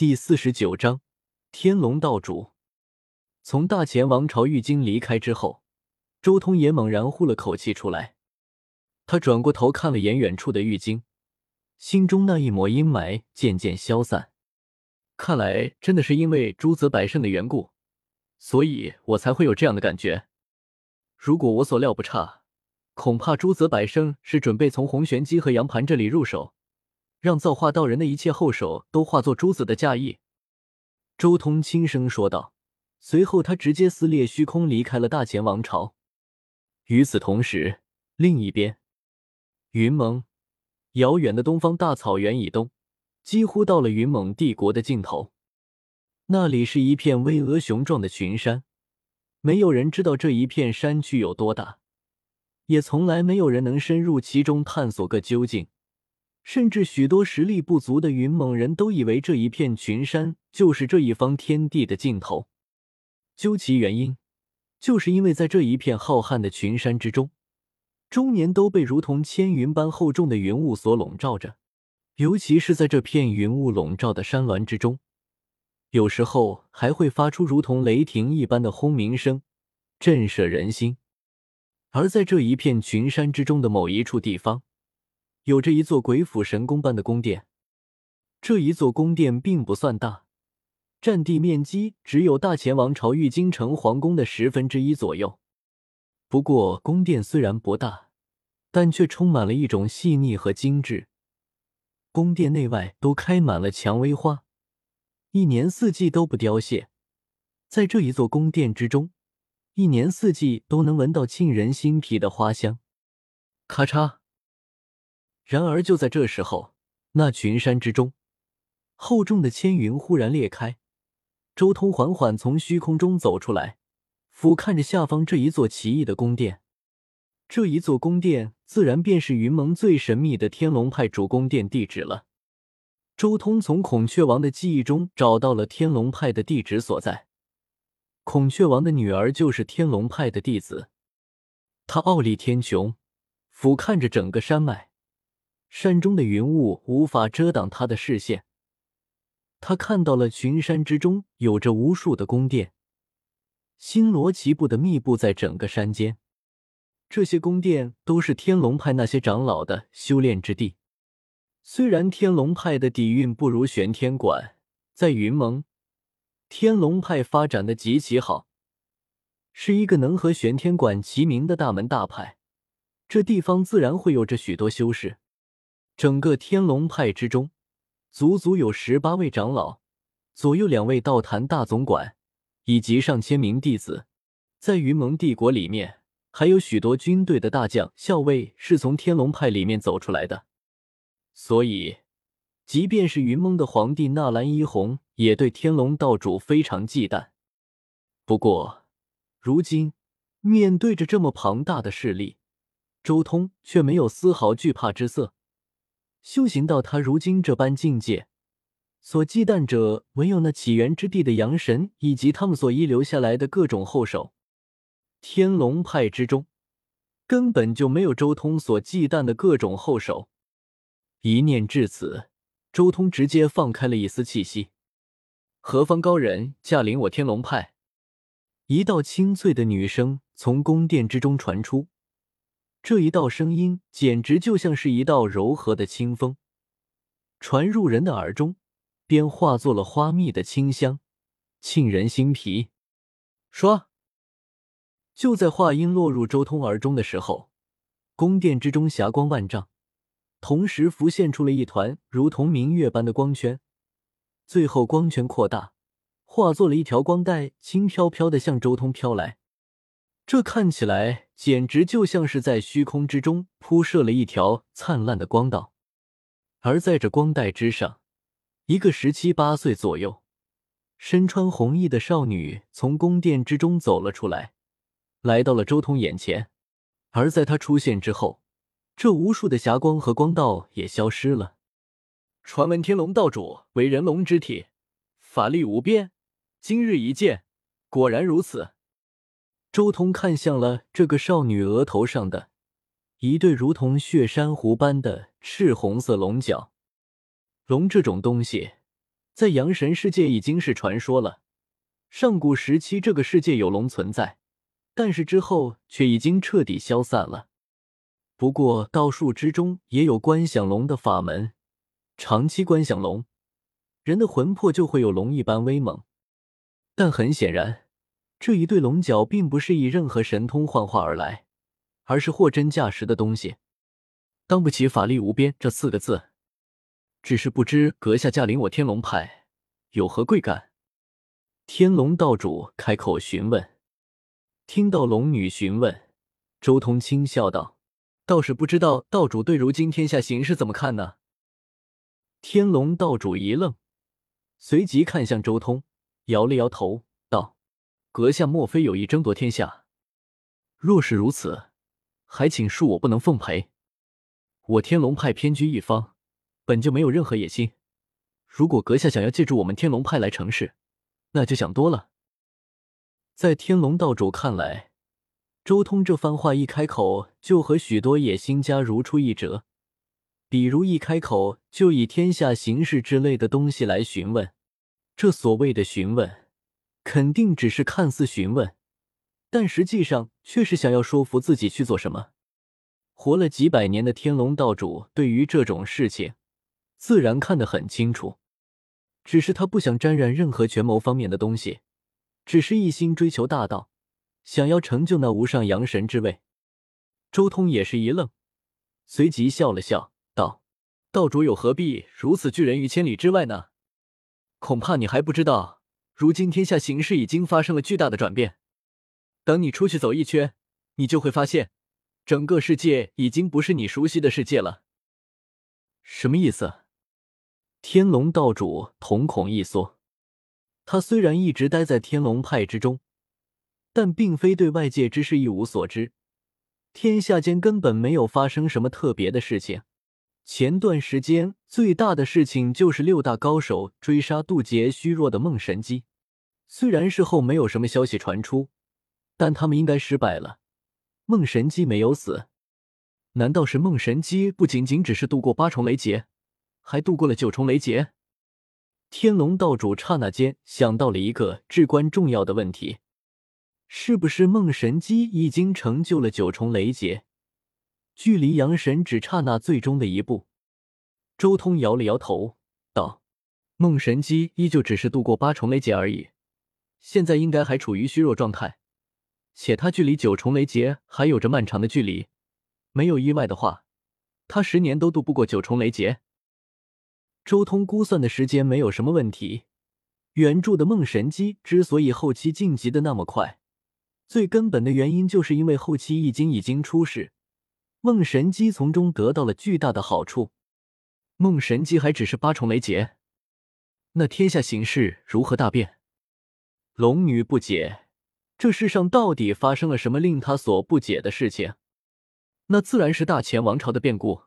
第四十九章天龙道主。从大前王朝玉京离开之后，周通也猛然呼了口气出来。他转过头看了眼远处的玉京，心中那一抹阴霾渐渐消散。看来真的是因为朱泽百胜的缘故，所以我才会有这样的感觉。如果我所料不差，恐怕朱泽百胜是准备从洪玄机和杨盘这里入手。让造化道人的一切后手都化作珠子的嫁衣。”周通轻声说道。随后，他直接撕裂虚空，离开了大前王朝。与此同时，另一边，云蒙，遥远的东方大草原以东，几乎到了云蒙帝国的尽头。那里是一片巍峨雄壮的群山，没有人知道这一片山区有多大，也从来没有人能深入其中探索个究竟。甚至许多实力不足的云猛人都以为这一片群山就是这一方天地的尽头。究其原因，就是因为在这一片浩瀚的群山之中，终年都被如同千云般厚重的云雾所笼罩着。尤其是在这片云雾笼罩的山峦之中，有时候还会发出如同雷霆一般的轰鸣声，震慑人心。而在这一片群山之中的某一处地方，有着一座鬼斧神工般的宫殿，这一座宫殿并不算大，占地面积只有大前王朝玉京城皇宫的十分之一左右。不过，宫殿虽然不大，但却充满了一种细腻和精致。宫殿内外都开满了蔷薇花，一年四季都不凋谢。在这一座宫殿之中，一年四季都能闻到沁人心脾的花香。咔嚓。然而，就在这时候，那群山之中，厚重的千云忽然裂开。周通缓缓从虚空中走出来，俯瞰着下方这一座奇异的宫殿。这一座宫殿，自然便是云盟最神秘的天龙派主宫殿地址了。周通从孔雀王的记忆中找到了天龙派的地址所在。孔雀王的女儿就是天龙派的弟子。他傲立天穹，俯瞰着整个山脉。山中的云雾无法遮挡他的视线，他看到了群山之中有着无数的宫殿，星罗棋布的密布在整个山间。这些宫殿都是天龙派那些长老的修炼之地。虽然天龙派的底蕴不如玄天馆，在云盟，天龙派发展的极其好，是一个能和玄天馆齐名的大门大派。这地方自然会有着许多修士。整个天龙派之中，足足有十八位长老，左右两位道坛大总管，以及上千名弟子。在云蒙帝国里面，还有许多军队的大将、校尉是从天龙派里面走出来的。所以，即便是云蒙的皇帝纳兰一红，也对天龙道主非常忌惮。不过，如今面对着这么庞大的势力，周通却没有丝毫惧怕之色。修行到他如今这般境界，所忌惮者唯有那起源之地的阳神以及他们所遗留下来的各种后手。天龙派之中根本就没有周通所忌惮的各种后手。一念至此，周通直接放开了一丝气息。何方高人驾临我天龙派？一道清脆的女声从宫殿之中传出。这一道声音简直就像是一道柔和的清风，传入人的耳中，便化作了花蜜的清香，沁人心脾。说，就在话音落入周通耳中的时候，宫殿之中霞光万丈，同时浮现出了一团如同明月般的光圈，最后光圈扩大，化作了一条光带，轻飘飘的向周通飘来。这看起来简直就像是在虚空之中铺设了一条灿烂的光道，而在这光带之上，一个十七八岁左右、身穿红衣的少女从宫殿之中走了出来，来到了周通眼前。而在她出现之后，这无数的霞光和光道也消失了。传闻天龙道主为人龙之体，法力无边，今日一见，果然如此。周通看向了这个少女额头上的一对如同血珊瑚般的赤红色龙角。龙这种东西，在阳神世界已经是传说了。上古时期，这个世界有龙存在，但是之后却已经彻底消散了。不过道术之中也有观想龙的法门，长期观想龙，人的魂魄就会有龙一般威猛。但很显然，这一对龙角并不是以任何神通幻化而来，而是货真价实的东西。当不起“法力无边”这四个字，只是不知阁下驾临我天龙派有何贵干？天龙道主开口询问。听到龙女询问，周通轻笑道：“倒是不知道道主对如今天下形势怎么看呢？”天龙道主一愣，随即看向周通，摇了摇头，：“阁下莫非有意争夺天下？若是如此，还请恕我不能奉陪。我天龙派偏居一方，本就没有任何野心。如果阁下想要借助我们天龙派来成事，那就想多了。在天龙道主看来，周通这番话一开口，就和许多野心家如出一辙。比如一开口就以天下形势之类的东西来询问，这所谓的询问，肯定只是看似询问，但实际上却是想要说服自己去做什么。活了几百年的天龙道主对于这种事情，自然看得很清楚。只是他不想沾染任何权谋方面的东西，只是一心追求大道，想要成就那无上阳神之位。周通也是一愣，随即笑了笑，道：“道主有何必如此拒人于千里之外呢？恐怕你还不知道，如今天下形势已经发生了巨大的转变。等你出去走一圈，你就会发现，整个世界已经不是你熟悉的世界了。什么意思？”天龙道主瞳孔一缩，他虽然一直待在天龙派之中，但并非对外界之事一无所知。天下间根本没有发生什么特别的事情。前段时间最大的事情就是六大高手追杀渡劫虚弱的梦神姬，虽然事后没有什么消息传出，但他们应该失败了。梦神姬没有死，难道是梦神姬不仅仅只是度过八重雷劫？还度过了九重雷劫，天龙道主刹那间想到了一个至关重要的问题：是不是梦神姬已经成就了九重雷劫，距离阳神只差那最终的一步？周通摇了摇头，道：“梦神姬依旧只是度过八重雷劫而已，现在应该还处于虚弱状态，且他距离九重雷劫还有着漫长的距离。没有意外的话，他十年都渡不过九重雷劫。”周通估算的时间没有什么问题。原著的梦神姬之所以后期晋级的那么快，最根本的原因就是因为后期易经已经出世，梦神姬从中得到了巨大的好处。梦神姬还只是八重雷劫，那天下形势如何大变？龙女不解，这世上到底发生了什么令她所不解的事情？那自然是大前王朝的变故。